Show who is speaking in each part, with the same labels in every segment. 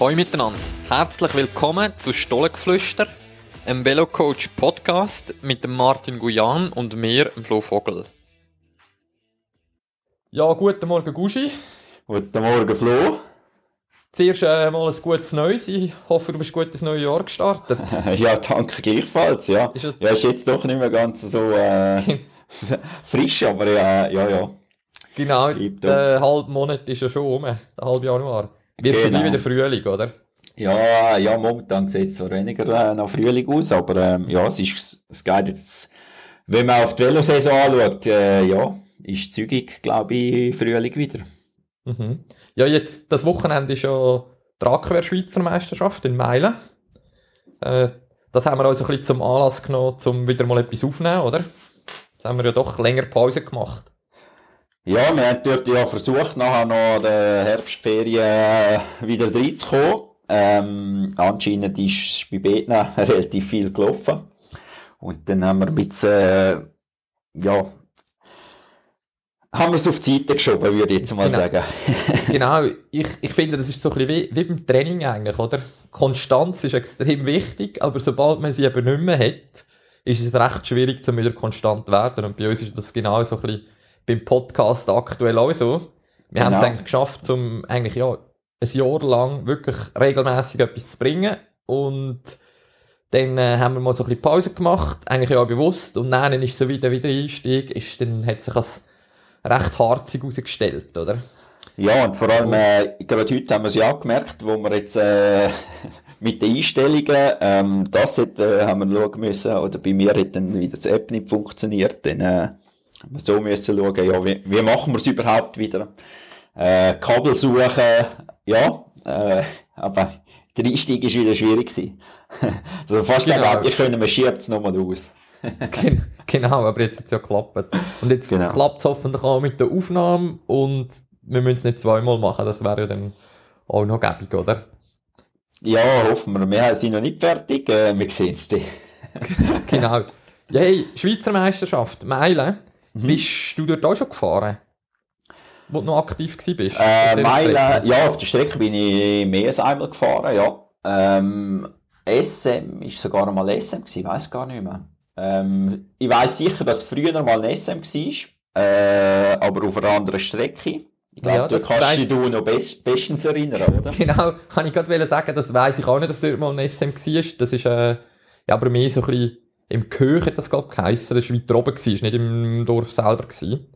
Speaker 1: Hallo miteinander, herzlich willkommen zu Stollengeflüster, einem Velocoach Podcast mit dem Martin Guyan und mir, dem Flo Vogel. Ja, guten Morgen Gushi.
Speaker 2: Guten Morgen Flo.
Speaker 1: Zuerst äh, mal ein gutes Neues. Ich hoffe, du bist gut ins neue Jahr gestartet.
Speaker 2: ja, danke gleichfalls, ja. Ist ja, ist jetzt doch nicht mehr ganz so äh, frisch, aber ja, ja, ja.
Speaker 1: Genau, der halbe Monat ist ja schon um, der halbe Januar. Wird genau. schon wieder Frühling, oder?
Speaker 2: Ja, ja, momentan sieht es so weniger äh, nach Frühling aus, aber ähm, ja, es, ist, es geht jetzt, wenn man auf die Velosaison anschaut, äh, ja, ist zügig, glaube ich, Frühling wieder.
Speaker 1: Mhm. Ja, jetzt, das Wochenende ist ja die Rackwehr-Schweizer Meisterschaft in Meilen. Äh, das haben wir also ein bisschen zum Anlass genommen, um wieder mal etwas aufzunehmen, oder? Jetzt haben wir ja doch länger Pause gemacht.
Speaker 2: Ja, wir haben dort ja versucht, nachher noch in der Herbstferien äh, wieder reinzukommen. Ähm, anscheinend ist bei Betna relativ viel gelaufen. Und dann haben wir ein bisschen, äh, ja, haben wir es auf die Seite geschoben, würde ich jetzt mal
Speaker 1: genau.
Speaker 2: sagen.
Speaker 1: genau, ich, ich finde, das ist so ein bisschen wie, wie beim Training eigentlich, oder? Konstanz ist extrem wichtig, aber sobald man sie eben nicht mehr hat, ist es recht schwierig, um wieder konstant zu werden. Und bei uns ist das genau so ein bisschen beim Podcast aktuell auch so. Wir genau. haben es eigentlich geschafft, um eigentlich ja, ein Jahr lang wirklich regelmäßig etwas zu bringen und dann äh, haben wir mal so ein bisschen Pause gemacht, eigentlich ja bewusst und dann ist so wieder wieder Einstieg, ist, dann hat sich als recht harzig herausgestellt, oder?
Speaker 2: Ja, und vor allem, äh, gerade heute haben wir es ja gemerkt, wo wir jetzt äh, mit den Einstellungen, ähm, das hat, äh, haben wir schauen müssen, oder bei mir hat dann wieder die App nicht funktioniert, dann äh, so müssen schauen, ja, wie, wie machen wir es überhaupt wieder? Äh, Kabel suchen, ja, äh, aber der Einstieg ist wieder schwierig gewesen. also fast genau. sagen, ich können, man schiebt es nochmal raus.
Speaker 1: genau, aber jetzt hat es ja geklappt. Und jetzt genau. klappt es hoffentlich auch mit der Aufnahme und wir müssen es nicht zweimal machen, das wäre ja dann auch noch gäbig, oder?
Speaker 2: Ja, hoffen wir. Wir sind noch nicht fertig, äh, wir sehen es dann.
Speaker 1: genau. Hey, Schweizer Meisterschaft, Meilen. Mhm. Bist du dort auch schon gefahren? Wo du noch aktiv warst?
Speaker 2: Äh, Meilen, ja, auf der Strecke bin ich mehr als einmal gefahren, ja. Ähm, SM ist sogar noch mal SM gewesen, weiß gar nicht mehr. Ähm, ich weiß sicher, dass früher noch mal ein SM war, äh, aber auf einer anderen Strecke. Ich glaube, ja, du kannst dich du noch best, bestens erinnern, oder?
Speaker 1: genau, kann ich gerade sagen, das weiß ich auch nicht, dass dort mal ein SM war. Das ist, äh, ja, aber mehr so ein bisschen im Köch hat das, glaube ich, geheissen. Das war weiter oben, gewesen, ist nicht im Dorf selber. Gewesen.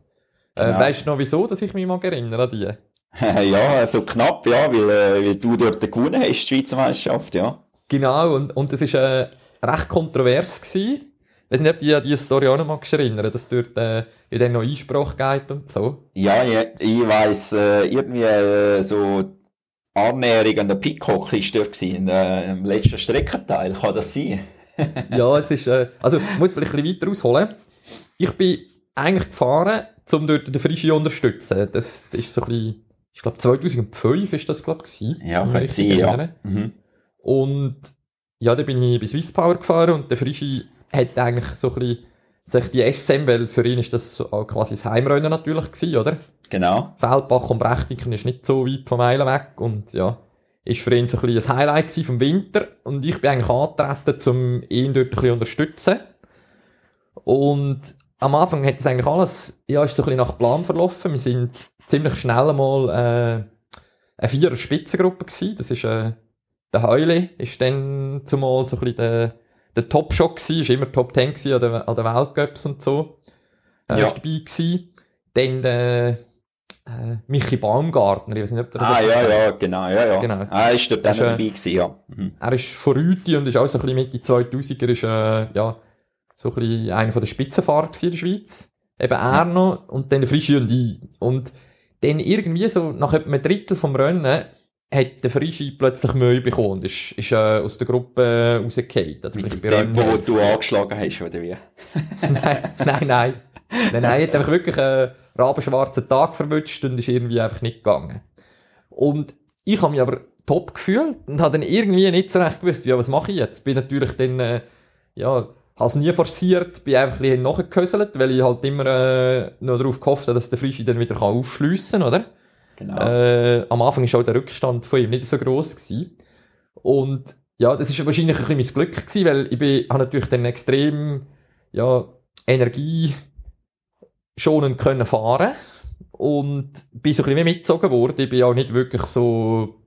Speaker 1: Äh, genau. weißt du noch, wieso, dass ich mich mal erinnere an die?
Speaker 2: ja, so knapp, ja, weil, äh, weil du dort gewonnen hast, die Schweizer Meisterschaft, ja.
Speaker 1: Genau, und, und das war äh, recht kontrovers. Gewesen. Ich weiß nicht, ob du an diese Story auch noch mal erinnern dass dort äh, dann noch Einspruch geht und so.
Speaker 2: Ja, ja ich weiss, äh, irgendwie äh, so Annäherung an der Peacock war dort gewesen, äh, im letzten Streckenteil. Kann das sein?
Speaker 1: ja, es ist, äh, also, ich muss vielleicht ein bisschen weiter ausholen. Ich bin eigentlich gefahren, um dort den Frischi zu unterstützen. Das ist so ein bisschen, ich glaube 2005 ist das, glaube ich,
Speaker 2: Ja, könnte sein, ja. Mhm.
Speaker 1: Und, ja, da bin ich bis Swisspower gefahren und der Frischi hat eigentlich so ein bisschen sich die SM, weil für ihn ist das auch quasi das Heimrennen natürlich gewesen, oder?
Speaker 2: Genau.
Speaker 1: Feldbach und Brechtiken ist nicht so weit vom Meilen weg und ja, ist für ihn so ein bisschen ein Highlight vom Winter und ich bin eigentlich angetreten, um ihn dort ein bisschen unterstützen. Und am Anfang hat es eigentlich alles, ja, ist so ein bisschen nach Plan verlaufen. Wir sind ziemlich schnell einmal äh, eine vierer Spitzengruppe gewesen. Das ist äh, der Heule ist dann zumal so ein bisschen der der Top-Shot gewesen, ist immer Top 10 gewesen an den, an den Weltcups und so. Er ja. ist dabei gewesen. Dann äh, Michi Baumgartner, ich weiß nicht, ob
Speaker 2: der Ah, ja, sagt. ja, genau, ja, ja. Genau. Ah, ist dort ist, äh, dabei gewesen, ja.
Speaker 1: Mhm. Er ist von Rüti und ist auch so ein bisschen Mitte 2000er, ist, äh, ja, so ein bisschen einer von den Spitzenfahrer in der Schweiz. Eben er noch und dann der Frischi und ich. Und dann irgendwie so nach etwa einem Drittel vom Rennen hat der Frischi plötzlich Mühe bekommen und ist, ist äh, aus der Gruppe rausgefallen.
Speaker 2: Mit dem Tempo, das du angeschlagen hast, oder wie?
Speaker 1: nein, nein, nein. Nein, nein, er hat einfach wirklich einen rabenschwarzen Tag verwünscht und ist irgendwie einfach nicht gegangen. Und ich habe mich aber top gefühlt und habe dann irgendwie nicht so recht gewusst, ja, was mache ich jetzt? Bin natürlich dann, äh, ja, habe es nie forciert, bin einfach ein bisschen nachgeküsselt, weil ich halt immer äh, noch darauf gehofft habe, dass der Frischi dann wieder aufschliessen kann, oder?
Speaker 2: Genau.
Speaker 1: Äh, am Anfang war auch der Rückstand von ihm nicht so gross gewesen. Und ja, das ist wahrscheinlich ein bisschen mein Glück gewesen, weil ich bin, habe natürlich dann extrem, ja, Energie schonend können fahren und bin so ein bisschen mitgezogen worden. Ich bin auch nicht wirklich so,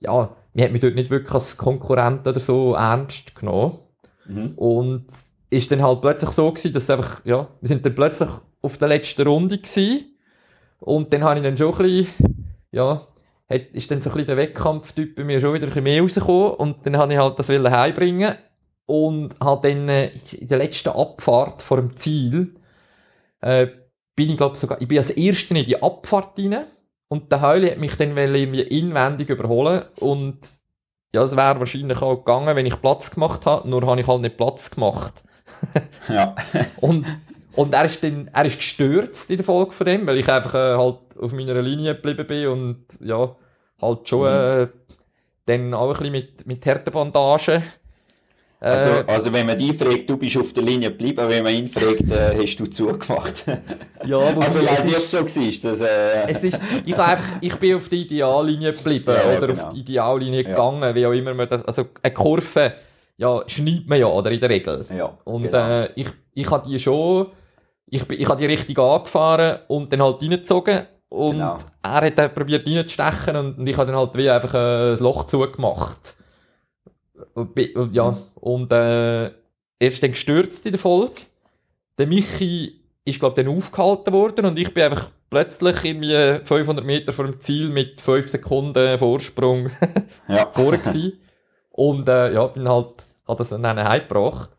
Speaker 1: ja, mir hat mich dort nicht wirklich als Konkurrent oder so ernst genommen.
Speaker 2: Mhm.
Speaker 1: Und ist dann halt plötzlich so gewesen, dass einfach, ja, wir sind dann plötzlich auf der letzten Runde gewesen. Und dann habe ich dann schon ein bisschen, ja, hat, ist dann so ein bisschen der Wettkampftyp bei mir schon wieder ein bisschen mehr rausgekommen. Und dann habe ich halt das heimbringen. Und habe dann äh, in der letzten Abfahrt vor dem Ziel, äh, bin ich glaube sogar, ich bin als Erster in die Abfahrt rein. Und der Heuli hat mich dann irgendwie inwendig überholen. Und ja, es wäre wahrscheinlich auch gegangen, wenn ich Platz gemacht habe. Nur habe ich halt nicht Platz gemacht.
Speaker 2: Ja.
Speaker 1: Und, und er ist dann, er ist gestürzt in der Folge von dem, weil ich einfach äh, halt auf meiner Linie geblieben bin und ja, halt schon äh, dann auch ein bisschen mit, mit Härtebandagen. Äh,
Speaker 2: Also, also wenn man dich fragt, du bist auf der Linie geblieben, wenn man ihn fragt, äh, hast du zugemacht.
Speaker 1: ja,
Speaker 2: also
Speaker 1: es
Speaker 2: weiss nicht, ob es so war. Äh,
Speaker 1: es ist, ich, einfach, ich bin auf die Ideallinie geblieben
Speaker 2: Ja,
Speaker 1: oder
Speaker 2: genau.
Speaker 1: auf die Ideallinie
Speaker 2: Ja.
Speaker 1: gegangen, wie auch immer man das, also eine Kurve, ja, schneidet man ja, oder in der Regel.
Speaker 2: ja,
Speaker 1: Und
Speaker 2: genau.
Speaker 1: äh, ich, ich habe die schon, ich, ich habe die richtig angefahren und dann halt reingezogen. Und
Speaker 2: Genau.
Speaker 1: er hat dann probiert reinzustechen und, und ich habe dann halt wie einfach äh, ein Loch zugemacht. Und, ja, und äh, er ist dann gestürzt in der Folge. Der Michi ist, glaube ich, dann aufgehalten worden und ich bin einfach plötzlich irgendwie 500 Meter vor dem Ziel mit 5 Sekunden Vorsprung
Speaker 2: ja.
Speaker 1: vorne gsi Und äh, ja, bin halt, hat das dann heimgebracht.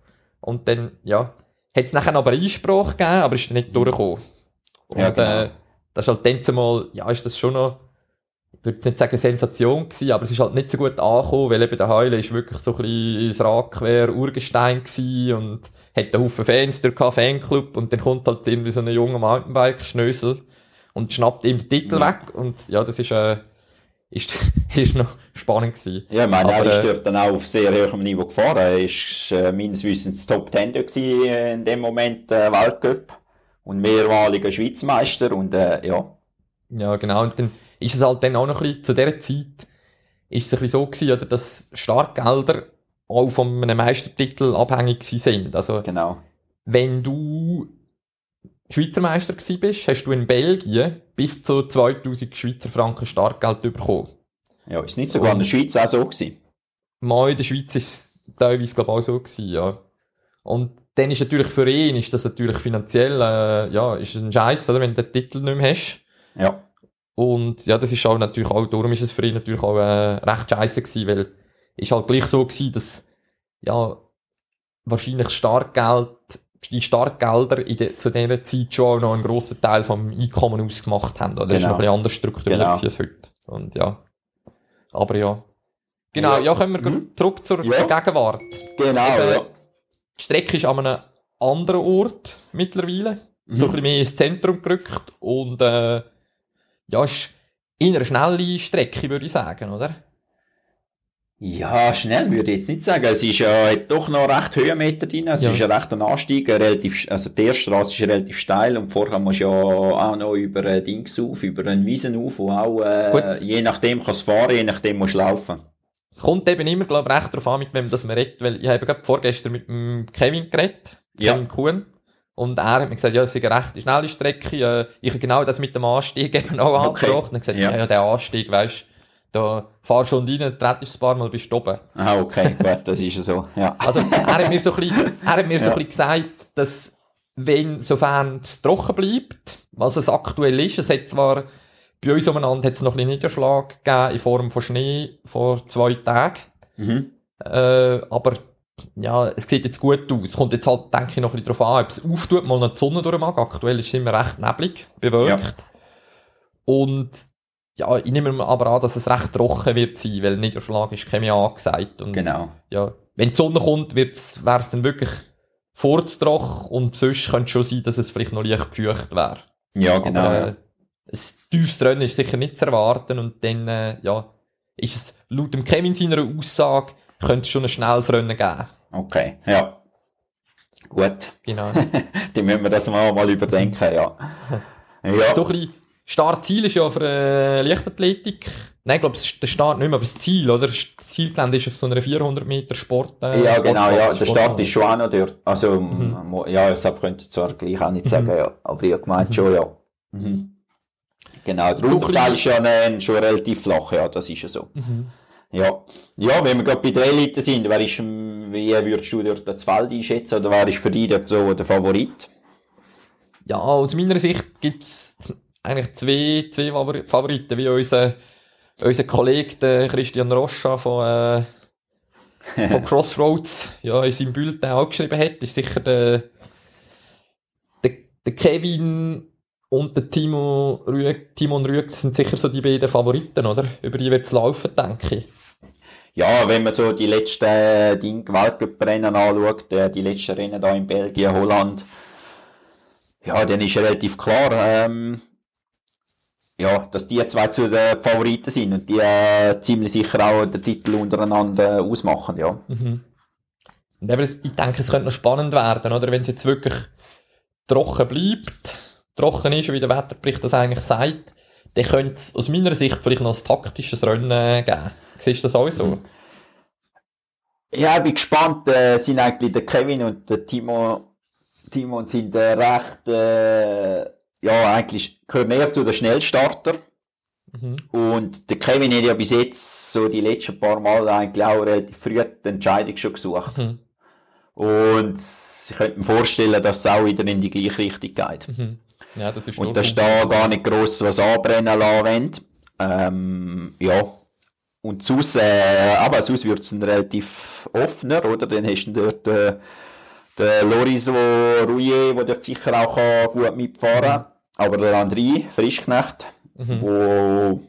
Speaker 1: Und dann, ja, hat es nachher aber Einsprache gegeben, aber ist dann nicht durchgekommen. Und
Speaker 2: Ja, genau.
Speaker 1: äh, das ist halt dann zumal, ja, ist das schon noch, ich würde nicht sagen Sensation gewesen, aber es ist halt nicht so gut angekommen, weil eben der Heule ist wirklich so ein bisschen ins Rad quer Urgestein gewesen und hat einen Haufen Fans durch Fanclub und dann kommt halt irgendwie so ein junger Mountainbike-Schnösel und schnappt ihm den Titel
Speaker 2: Ja.
Speaker 1: weg und ja, das ist, äh, ist, ist noch spannend gewesen.
Speaker 2: Ja, ich meine,
Speaker 1: Aber,
Speaker 2: er ist
Speaker 1: äh,
Speaker 2: dort dann auch auf sehr hohem Niveau gefahren. Er ist äh, meines Wissens Top Ten in dem Moment äh, Weltcup und mehrmaliger Schweizmeister und äh, ja,
Speaker 1: Ja, genau. Und dann ist es halt dann auch noch ein bisschen, zu dieser Zeit, ist es ein bisschen so gewesen, oder, dass Startgelder auch von einem Meistertitel abhängig sind. Also,
Speaker 2: genau.
Speaker 1: wenn du Schweizer Meister gewesen bist, hast du in Belgien bis zu 2000 Schweizer Franken Startgeld bekommen.
Speaker 2: Ja, ist nicht sogar in der Schweiz auch so gewesen.
Speaker 1: Mal in der Schweiz ist es teilweise, glaube ich, auch so gewesen, ja. Und dann ist natürlich für ihn, ist das natürlich finanziell, äh, ja, ist ein Scheiß, oder, wenn du den Titel nicht mehr hast.
Speaker 2: Ja,
Speaker 1: Und ja, das ist auch natürlich auch, darum ist es für ihn natürlich auch äh, recht scheiße gewesen, weil ist halt gleich so gewesen, dass ja wahrscheinlich Startgeld, die Startgelder in de, zu dieser Zeit schon auch noch einen grossen Teil vom Einkommen ausgemacht haben. Oder das ist
Speaker 2: Genau.
Speaker 1: noch ein bisschen anders strukturiert
Speaker 2: Genau.
Speaker 1: als heute. Und ja. Aber ja. Genau, ja,
Speaker 2: Ja.
Speaker 1: kommen wir
Speaker 2: Mhm.
Speaker 1: zurück zur,
Speaker 2: Ja.
Speaker 1: zur Gegenwart.
Speaker 2: genau,
Speaker 1: Eben,
Speaker 2: ja.
Speaker 1: Die Strecke ist an einem anderen Ort mittlerweile. So ein
Speaker 2: Mhm.
Speaker 1: bisschen mehr ins Zentrum gerückt. Und äh, ja, ist in einer schnellen Strecke, würde ich sagen, oder?
Speaker 2: Ja, schnell würde ich jetzt nicht sagen. Es ist ja hat doch noch recht Höhenmeter drin. Es
Speaker 1: Ja.
Speaker 2: ist ja recht ein Anstieg, relativ, also die erste Straße ist relativ steil und vorher musst du ja auch noch über ein Dings auf, über einen Wiesen auf, wo auch, äh, je nachdem kannst du fahren, je nachdem musst du laufen.
Speaker 1: Es kommt eben immer, glaube ich, recht darauf an, mit wem das man redet, weil ich habe gerade vorgestern mit dem Kevin geredet,
Speaker 2: Ja.
Speaker 1: Kevin Kuhn, und er hat mir gesagt, ja, es ist eine recht schnelle Strecke, ich habe genau das mit dem Anstieg eben auch
Speaker 2: Okay.
Speaker 1: angesprochen, und er hat gesagt,
Speaker 2: Ja.
Speaker 1: ja, ja, der Anstieg, weisst da fahrst du schon rein, trittst ein paar Mal, bist du oben.
Speaker 2: Ah, okay, gut, das ist ja so, ja.
Speaker 1: Also, er hat mir so ein bisschen, er hat mir so ein bisschen gesagt, dass, wenn, sofern es trocken bleibt, was es aktuell ist, es hat zwar, bei uns umeinander hat es noch ein bisschen Niederschlag gegeben in Form von Schnee vor zwei Tagen,
Speaker 2: Mhm.
Speaker 1: äh, aber, ja, es sieht jetzt gut aus. Es kommt jetzt halt, denke ich, noch ein bisschen darauf an, ob es auftut, mal noch die Sonne durch mag. Aktuell ist es immer recht neblig, bewölkt. Und, ja, ich nehme aber an, dass es recht trocken wird sein, weil Niederschlag ist keine angesagt. Und,
Speaker 2: Genau.
Speaker 1: ja, wenn die Sonne kommt, wäre es dann wirklich furztrocken und sonst könnte es schon sein, dass es vielleicht noch leicht gefeucht wäre.
Speaker 2: Ja, genau.
Speaker 1: Aber
Speaker 2: ja.
Speaker 1: äh, ein teures Rennen ist sicher nicht zu erwarten und dann, äh, ja, ist es laut dem Kevin seiner Aussage, könnte es schon ein schnelles Rennen geben.
Speaker 2: Okay, ja. Gut,
Speaker 1: Genau.
Speaker 2: dann müssen wir das mal, mal überdenken, ja. Ja,
Speaker 1: so ein bisschen Startziel ist ja für äh, Leichtathletik. Nein, ich glaube, der Start nicht mehr, aber das Ziel, oder? Das Zielgelände ist auf so einer 400 Meter Sport.
Speaker 2: Äh, ja, genau, ja. Der Start ist schon auch noch dort. Also, mhm. ja, ich könnte ich zwar gleich auch nicht sagen, mhm. ja. Aber ich gemeint mhm. schon, ja. Mhm. Genau, der Unterteil ist ja ein, schon relativ flach, ja, das ist ja so. Ja. ja, wenn wir gerade bei der Elite sind, wer ist, wie würdest du dort das Feld einschätzen oder wer ist für dich dort so der Favorit?
Speaker 1: Ja, aus meiner Sicht gibt es eigentlich zwei, zwei Favoriten, wie unser, unser Kollege der Christian Rocha von, äh, von Crossroads ja, in seinem Bulletin auch geschrieben hat, ist sicher der, der, der Kevin und der Timo Rüeg, Timon Rüeg sind sicher so die beiden Favoriten, oder? Über die wird es laufen, denke ich.
Speaker 2: Ja, wenn man so die letzten Ding Weltcup-Rennen anschaut, äh, die letzten Rennen da in Belgien, Holland, ja, dann ist relativ klar, ähm, ja, dass die zwei zu den Favoriten sind und die äh, ziemlich sicher auch den Titel untereinander ausmachen, ja. Mhm.
Speaker 1: Und eben, ich denke, es könnte noch spannend werden, oder? Wenn es jetzt wirklich trocken bleibt, trocken ist, wie der Wetterbericht das eigentlich sagt, dann könnte es aus meiner Sicht vielleicht noch ein taktisches Rennen geben. Siehst du das auch so? Mhm.
Speaker 2: Ja, ich bin gespannt. Äh, sind eigentlich der Kevin und der Timo, Timo sind äh, recht, äh, ja, eigentlich gehören eher zu den Schnellstarter. Mhm. Und der Kevin hat ja bis jetzt so die letzten paar Mal eigentlich auch relativ früh die Entscheidung schon gesucht. Mhm. Und ich könnte mir vorstellen, dass es auch wieder in die gleiche Richtung geht. Mhm. Ja, das ist Und dass da gar nicht gross was anbrennen lassen ähm, ja. Und sonst, äh, aber sonst wird es relativ offener, oder? Dann hast du dort äh, den Loriso Rouillet, der dort sicher auch kann gut mitfahren kann. Mhm. Aber der André Frischknecht, mhm. wo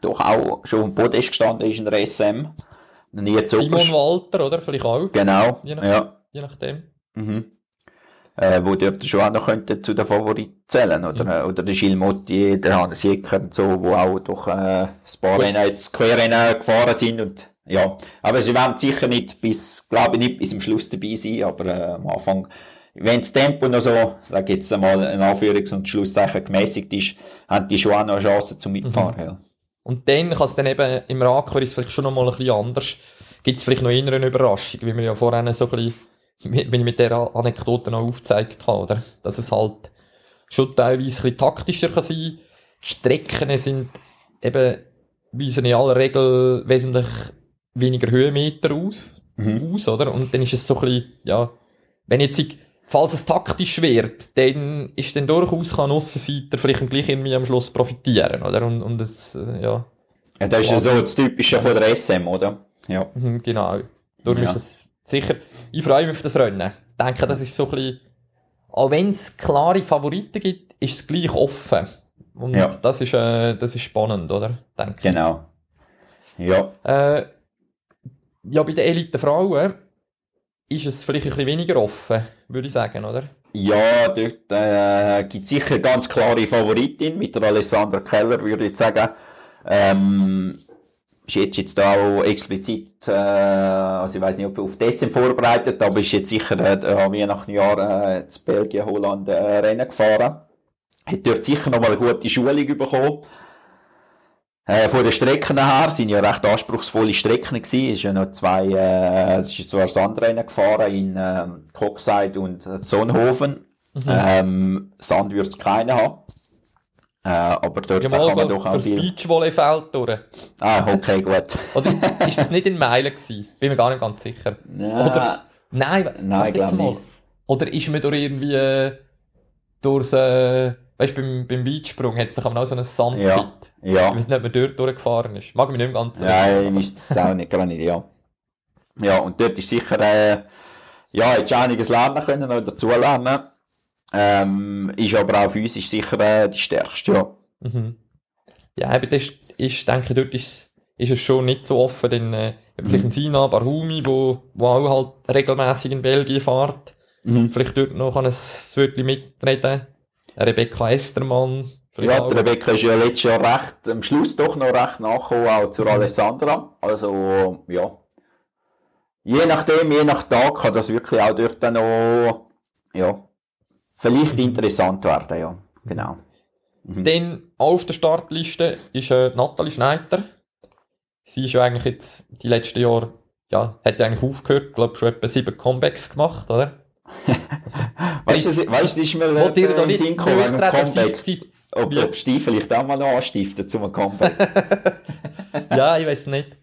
Speaker 2: doch auch schon im Podest gestanden ist in der SM.
Speaker 1: Simon Walter, oder? Vielleicht auch.
Speaker 2: Genau, je, nach,
Speaker 1: ja. je nachdem.
Speaker 2: Mhm äh, wo dort schon auch noch könnten zu den Favoriten zählen, oder, mhm. oder der Gilles Motti, der Hannes Jecker und so, wo auch doch, äh, ein paar Rennen jetzt Querrennen gefahren sind und, ja. Aber sie werden sicher nicht bis, glaube ich nicht bis zum Schluss dabei sein, aber, äh, am Anfang, wenn das Tempo noch so, sag jetzt einmal, ein Anführungs- und Schlusszeichen gemäßigt ist, haben die schon auch noch eine Chance zum Mitfahren, mhm. ja.
Speaker 1: Und dann kann es dann eben im Radquer ist vielleicht schon noch mal ein bisschen anders. Gibt es vielleicht noch eine Überraschung, wie wir ja vorhin so ein bisschen wenn ich mit dieser Anekdote noch aufgezeigt habe, oder? Dass es halt schon teilweise ein taktischer kann sein Strecken sind eben, weisen in aller Regel wesentlich weniger Höhenmeter aus, mhm. aus, oder? Und dann ist es so ein bisschen, ja, wenn jetzt ich, falls es taktisch wird, dann ist dann durchaus kann Aussenseiter vielleicht gleich irgendwie am Schluss profitieren, oder? Und, und das, äh, ja.
Speaker 2: Ja, das ist ja so das Typische von der SM, oder?
Speaker 1: Ja. Mhm, genau. Darum ja. ist es sicher, ich freue mich auf das Rennen. Ich denke, das ist so ein bisschen, auch wenn es klare Favoriten gibt, ist es gleich offen. Und ja. das, ist, äh, das ist spannend, oder?
Speaker 2: Denke genau.
Speaker 1: Ja. Äh, ja, bei den Elite-Frauen ist es vielleicht ein bisschen weniger offen, würde ich sagen, oder?
Speaker 2: Ja, dort äh, gibt es sicher ganz klare Favoritin mit der Alessandra Keller, würde ich sagen. Ähm, ist jetzt, jetzt da auch explizit, äh, also ich weiß nicht, ob auf Dessen vorbereitet, aber ist jetzt sicher äh, wie nach einem Jahr äh, zu Belgien, Holland äh, Rennen gefahren. Hat dort sicher nochmal eine gute Schulung bekommen. Äh, von den Strecken her sind ja recht anspruchsvolle Strecken gewesen. Ist ja noch zwei, äh, es ist zwar Sandrennen gefahren in äh, Coxside und Zonhofen. Mhm. Ähm, Sand wird es keine haben. Äh, aber dort
Speaker 1: kann man doch auch viel... Beachvolleyfeld durch.
Speaker 2: Ah, okay, gut.
Speaker 1: Oder ist das nicht in Meilen gewesen? Bin mir gar nicht ganz sicher.
Speaker 2: Ja. Oder,
Speaker 1: nein,
Speaker 2: nein glaube nicht.
Speaker 1: Oder ist man durch irgendwie äh, durchs, äh, weißt du, beim, beim Beachsprung hat es doch auch so einen Sandpit.
Speaker 2: Ja. ja.
Speaker 1: Ich weiß nicht, ob man dort durchgefahren ist. Mag mich nicht ganz
Speaker 2: sicher. Nein, ich weiß es auch nicht, gar nicht, ja. Ja, und dort ist sicher, äh, ja, hättest du einiges lernen können oder dazulernen. Ähm, ist aber auch physisch sicher äh, die stärkste, ja. Mhm.
Speaker 1: Ja, eben das ist, denke ich, dort ist, ist es schon nicht so offen, denn äh, vielleicht ein mhm. Sina Barhumi, wo, wo auch halt regelmäßig in Belgien fährt, mhm. vielleicht dort noch ein Wörtchen mitreden. Rebecca Estermann.
Speaker 2: Ja, die Rebecca ist ja letztes Jahr recht, am Schluss doch noch recht nachgekommen, auch zur mhm. Alessandra. Also, ja. Je nachdem, je nach Tag kann das wirklich auch dort noch, ja, vielleicht interessant werden, ja. Genau.
Speaker 1: Mhm. Dann auf der Startliste ist äh, Nathalie Schneider. Sie ist ja eigentlich jetzt die letzten Jahre, ja, hat ja eigentlich aufgehört, glaube schon etwa sieben Comebacks gemacht, oder?
Speaker 2: Also, weißt du, weißt ist mir
Speaker 1: äh, dir da nicht
Speaker 2: wegen Comeback, ob, ob Steve vielleicht auch mal noch anstiften zum Comeback.
Speaker 1: ja, ich weiß nicht.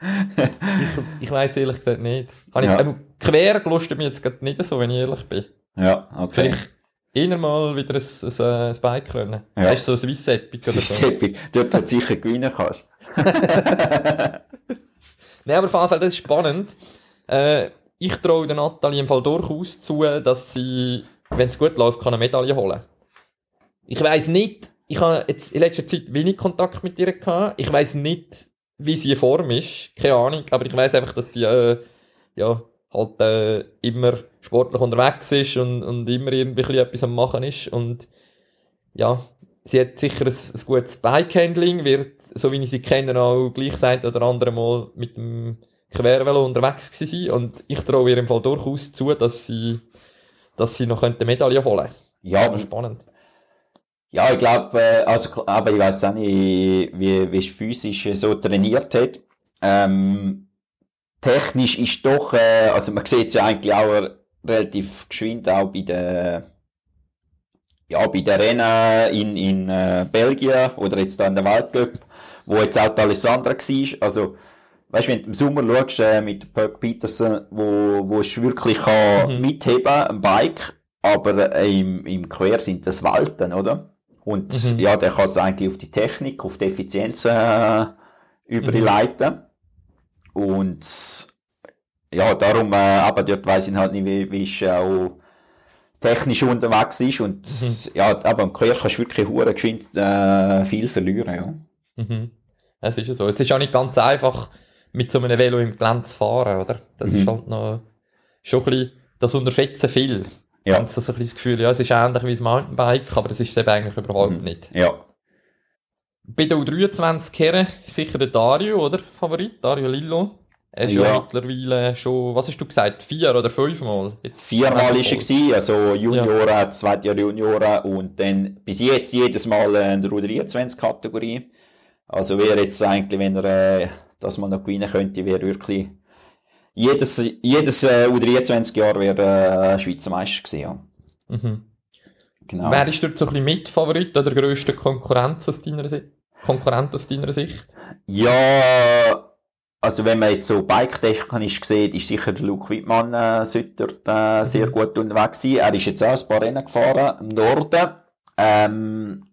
Speaker 1: ich, ich weiß ehrlich gesagt nicht. Habe ja. ich, ähm, quer gelustet mich jetzt gerade nicht so, wenn ich ehrlich bin.
Speaker 2: Ja, okay.
Speaker 1: Vielleicht eher mal wieder ein, ein, ein Bike können. Ja. Weißt du, so ein Swiss Epic
Speaker 2: oder Swiss so. Epic. Dort hat sicher gewinnen kannst.
Speaker 1: Nein, aber auf jeden Fall, das ist spannend. Äh, ich traue der Nathalie im Fall durchaus zu, dass sie, wenn es gut läuft, kann eine Medaille holen. Ich weiss nicht, ich habe jetzt in letzter Zeit wenig Kontakt mit ihr gehabt. Ich weiss nicht, wie sie in Form ist. Keine Ahnung. Aber ich weiss einfach, dass sie, äh, ja, halt, äh, immer sportlich unterwegs ist und, und immer irgendwie etwas am machen ist. Und, ja, sie hat sicher ein, ein gutes Bikehandling, wird, so wie ich sie kenne, auch gleich sein oder andere Mal mit dem Quervelo unterwegs gewesen Und ich traue ihr im Fall durchaus zu, dass sie, dass sie noch eine Medaille holen könnte.
Speaker 2: Ja, spannend. Ja, ich glaube, äh, also, aber ich weiß auch nicht, wie, wie es physisch so trainiert hat. Ähm, technisch ist doch, äh, also man sieht es ja eigentlich auch relativ geschwind auch bei den, ja, bei den Rennen in, in äh, Belgien oder jetzt da in der Weltcup, wo jetzt auch die Alessandra war. Also, weißt du, wenn du im Sommer schaust, äh, mit Perk Peterson, wo, wo es wirklich kann mhm. mitheben, ein Bike, aber äh, im, im Quer sind das Welten, oder? Und mhm. ja, der kann es eigentlich auf die Technik, auf die Effizienz äh, überleiten. Mhm. Und ja, darum, äh, aber dort weiss ich halt nicht, wie, wie ich auch technisch unterwegs ist. Und mhm. ja, aber am Quer kannst du wirklich hure geschwind äh, viel verlieren.
Speaker 1: Ja. Mhm. Es ist ja so. Es ist auch nicht ganz einfach, mit so einem Velo im Gelände zu fahren, oder? Das ist mhm. halt noch schon ein bisschen, das unterschätzen viel. Ja. Ganz so ein das Gefühl, ja, es ist ähnlich wie ein Mountainbike, aber es ist es eben eigentlich überhaupt mhm. nicht.
Speaker 2: Ja.
Speaker 1: Bei der U23 Herren sicher der Dario, oder? Favorit, Dario Lillo. Er ist ja. ja mittlerweile schon, was hast du gesagt, vier oder fünfmal?
Speaker 2: Viermal ist er gewesen, also Junioren, ja. zweites Jahr Junioren und dann bis jetzt jedes Mal in der U23-Kategorie. Also wäre jetzt eigentlich, wenn er äh, das mal noch gewinnen könnte, wäre wirklich jedes, jedes äh, U23-Jahr wäre äh, Schweizer Meister gewesen, ja.
Speaker 1: Mhm. Genau. Wer ist dort so ein bisschen Mitfavorit oder der grösste Konkurrent aus deiner Sicht? Konkurrent aus deiner Sicht?
Speaker 2: Ja, also wenn man jetzt so bike-technisch sieht, ist sicher der Luke Wittmann äh, dort äh, mhm. sehr gut unterwegs sein. Er ist jetzt auch ein paar Rennen gefahren im Norden. Ähm,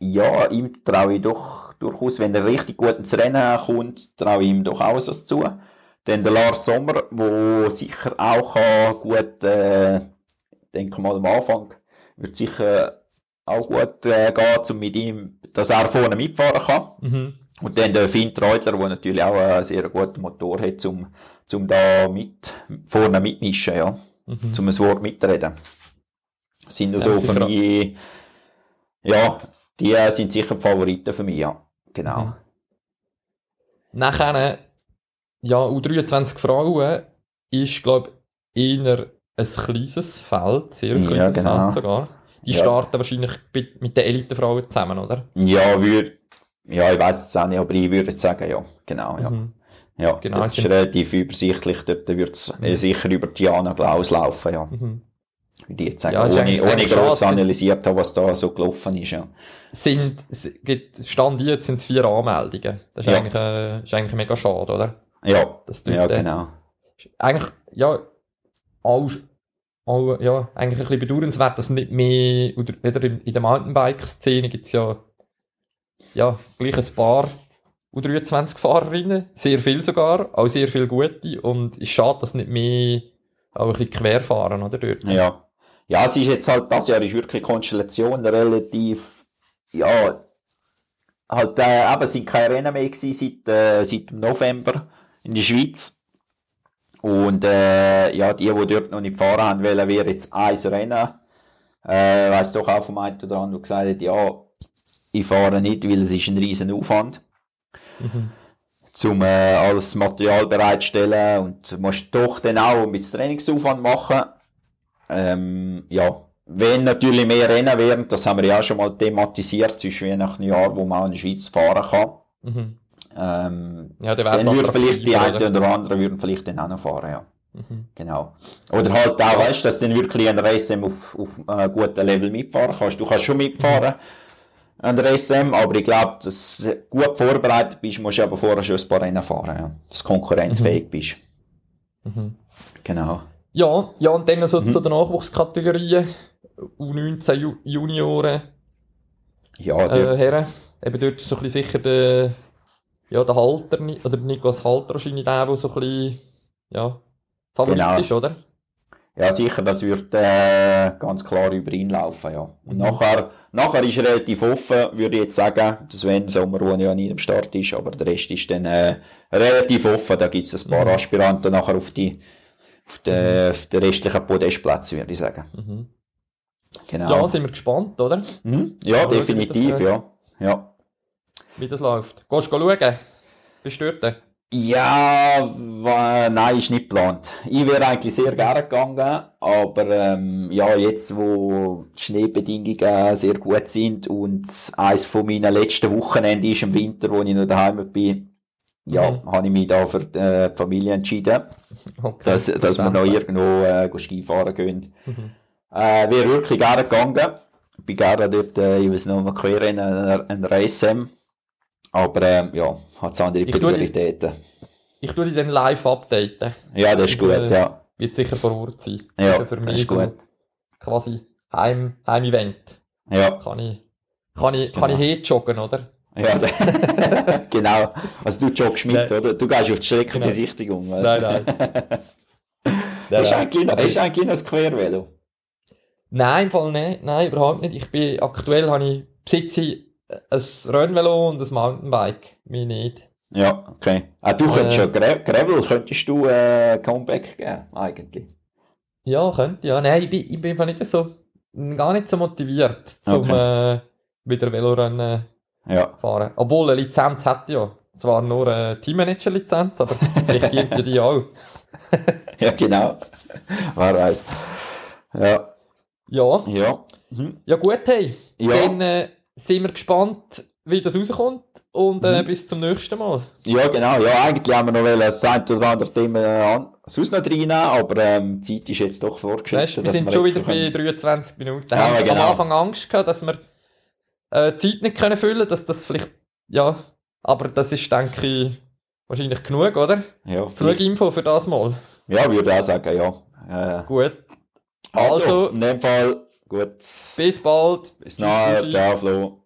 Speaker 2: ja, ihm traue ich doch durchaus, wenn er richtig gut ins Rennen kommt, traue ich ihm doch auch was zu. Dann der Lars Sommer, wo sicher auch kann, gut, äh, denke mal am Anfang, wird sicher auch gut äh, gehen, um mit ihm, dass er vorne mitfahren kann. Mhm. Und dann der Finn Treutler, der natürlich auch einen sehr guten Motor hat, um, um da mit, vorne mitmischen, ja. Mhm. Zum ein Wort mitreden. Sind also ja, für mich, ja, die sind sicher die Favoriten für mich, ja. Genau. Mhm.
Speaker 1: Nachher ja, U23 Frauen ist, glaube ich, eher ein kleines Feld, sehr ein kleines ja, genau. Feld sogar. Die ja. starten wahrscheinlich mit den Elitefrauen zusammen, oder?
Speaker 2: Ja, würd, ja, ich weiß es auch nicht, aber ich würde sagen, ja, genau, ja. Mhm. Ja, genau, das ist relativ übersichtlich, dort wird es mhm. sicher über Diana Glaus laufen, ja. Mhm. Würde ich jetzt sagen, ja, ohne, ohne gross analysiert haben, was da so gelaufen ist, ja.
Speaker 1: Sind, Stand jetzt sind es vier Anmeldungen. Das ist, ja. eigentlich, äh, ist eigentlich mega schade, oder?
Speaker 2: Ja, das ja genau.
Speaker 1: Eigentlich, ja, all, all, ja, eigentlich ein bisschen bedauernswert, dass nicht mehr, oder wieder in, der Mountainbike-Szene gibt es ja, ja, gleich ein paar U23-Fahrerinnen, sehr viel sogar, auch sehr viel gute, und es ist schade, dass nicht mehr auch ein bisschen quer fahren, oder, dort.
Speaker 2: Ja. Ja, es ist jetzt halt, das Jahr ist wirklich Konstellation relativ, ja, halt, äh, eben sind keine Rennen mehr gewesen seit, äh, seit November in der Schweiz. Und äh, ja, die, die dort noch nicht fahren haben wollen, wäre jetzt eins Rennen. Äh, weiss doch auch vom einen oder anderen, der gesagt hat, ja, ich fahre nicht, weil es ist ein riesen Aufwand. Mhm. Zum äh, alles Material bereitstellen und du musst doch dann auch mit Trainingsaufwand machen. Ähm, ja, wenn natürlich mehr Rennen wären, das haben wir ja auch schon mal thematisiert, zwischen je nach Jahr, wo man auch in der Schweiz fahren kann.
Speaker 1: Mhm.
Speaker 2: Ähm,
Speaker 1: Ja, dann
Speaker 2: dann würde vielleicht die
Speaker 1: einen
Speaker 2: oder anderen würden vielleicht dann auch noch fahren, ja. Genau. Oder halt auch, weißt du, dass du dann wirklich ein SM auf, auf einem guten Level mitfahren kannst. Du kannst schon mitfahren an der SM, aber ich glaube, dass du gut vorbereitet bist, musst du aber vorher schon ein paar Rennen fahren, ja. Dass du konkurrenzfähig bist. Genau.
Speaker 1: Ja, ja, und dann so
Speaker 2: Mhm.
Speaker 1: zu den Nachwuchskategorien. U19 Ju Junioren,
Speaker 2: Ja,
Speaker 1: äh, Herren. Eben dort ist so ein bisschen sicher der, ja, der Halter, oder Niklas Halter wahrscheinlich der, der so ein bisschen, ja, Favorit
Speaker 2: Genau.
Speaker 1: ist, oder?
Speaker 2: ja, sicher, das wird äh, ganz klar über ihn laufen, ja. Und nachher, nachher ist er relativ offen, würde ich jetzt sagen. Das Sven Sommer, ja nie am Start ist, aber der Rest ist dann äh, relativ offen. Da gibt es ein paar Aspiranten nachher auf die auf den, auf den restlichen Podestplätzen, würde ich sagen. Genau.
Speaker 1: Ja, sind wir gespannt, oder?
Speaker 2: Mhm. Ja,
Speaker 1: wie
Speaker 2: definitiv,
Speaker 1: das, äh,
Speaker 2: ja. Ja.
Speaker 1: Wie das läuft. Gehst du schauen? Bist du dort?
Speaker 2: Ja, nein, ist nicht geplant. Ich wäre eigentlich sehr gerne gegangen, aber ähm, ja, jetzt wo die Schneebedingungen sehr gut sind und eines von meinen letzten Wochenenden ist im Winter, wo ich noch daheim bin, ja,
Speaker 1: Mhm.
Speaker 2: habe ich mich da für die, äh, die Familie entschieden,
Speaker 1: Okay.
Speaker 2: dass, dass wir noch irgendwo äh, Skifahren gehen. Äh, wäre wirklich gerne gegangen. Bin gerne dort, äh, ich weiß noch mal quer in einer, einer SM. Aber ähm, ja, hat andere
Speaker 1: Ich tue die-
Speaker 2: Prioritäten.
Speaker 1: Ich tue dich dann live updaten.
Speaker 2: Ja, das ist gut,
Speaker 1: Äh,
Speaker 2: ja.
Speaker 1: Wird sicher vor Ort sein.
Speaker 2: Ja,
Speaker 1: Also für
Speaker 2: das
Speaker 1: mich
Speaker 2: ist
Speaker 1: so
Speaker 2: gut.
Speaker 1: quasi Heim, Heim-Event.
Speaker 2: Ja,
Speaker 1: Kann ich, kann ich, kann ich
Speaker 2: Genau.
Speaker 1: herjoggen, oder?
Speaker 2: ja, genau. Also du joggst mit,
Speaker 1: Nein.
Speaker 2: oder? Du gehst auf die Streckenbesichtigung. oder?
Speaker 1: Nein, nein. Nein.
Speaker 2: eigentlich, noch- du eigentlich noch ein Quervelo?
Speaker 1: Nein, im Fall nicht. Nein, überhaupt nicht. Ich bin, aktuell habe ich, besitze ich ein Rennvelo und ein Mountainbike. Mir nicht.
Speaker 2: Ja, okay. Ah, du könntest
Speaker 1: Äh.
Speaker 2: ja Gra Gravel, könntest du äh, Comeback geben, eigentlich.
Speaker 1: Ja, könnte, ja. Nein, ich bin, ich bin einfach nicht so, gar nicht so motiviert, zum, äh, wieder Velorennen
Speaker 2: Ja,
Speaker 1: fahren. Obwohl, eine Lizenz ich ja. Zwar nur eine Teammanager-Lizenz, aber vielleicht dient ja die auch.
Speaker 2: ja, genau. Wer weiß. Ja,
Speaker 1: Ja.
Speaker 2: ja. Mhm.
Speaker 1: Ja gut, hey.
Speaker 2: Ja.
Speaker 1: Dann äh, sind wir gespannt, wie das rauskommt und
Speaker 2: Mhm.
Speaker 1: äh, bis zum nächsten Mal.
Speaker 2: Ja, genau. Ja, eigentlich haben wir noch das ein oder andere Thema äh, an, sonst noch reinnehmen, aber ähm, die Zeit ist jetzt doch
Speaker 1: Weißt,
Speaker 2: vorgeschritten.
Speaker 1: wir sind schon wieder bei
Speaker 2: können-
Speaker 1: 23 Minuten.
Speaker 2: Ja,
Speaker 1: haben wir
Speaker 2: genau.
Speaker 1: am Anfang Angst gehabt, dass wir äh, die Zeit nicht können füllen dass das vielleicht, ja, aber das ist, denke ich, wahrscheinlich genug, oder?
Speaker 2: Ja,
Speaker 1: Genug Info für das Mal.
Speaker 2: ja, würde ich auch sagen, ja. Äh,
Speaker 1: Gut.
Speaker 2: also,
Speaker 1: Also,
Speaker 2: in dem Fall, gut.
Speaker 1: bis bald.
Speaker 2: Bis nachher.
Speaker 1: Tschüssi.
Speaker 2: Ciao, Flo.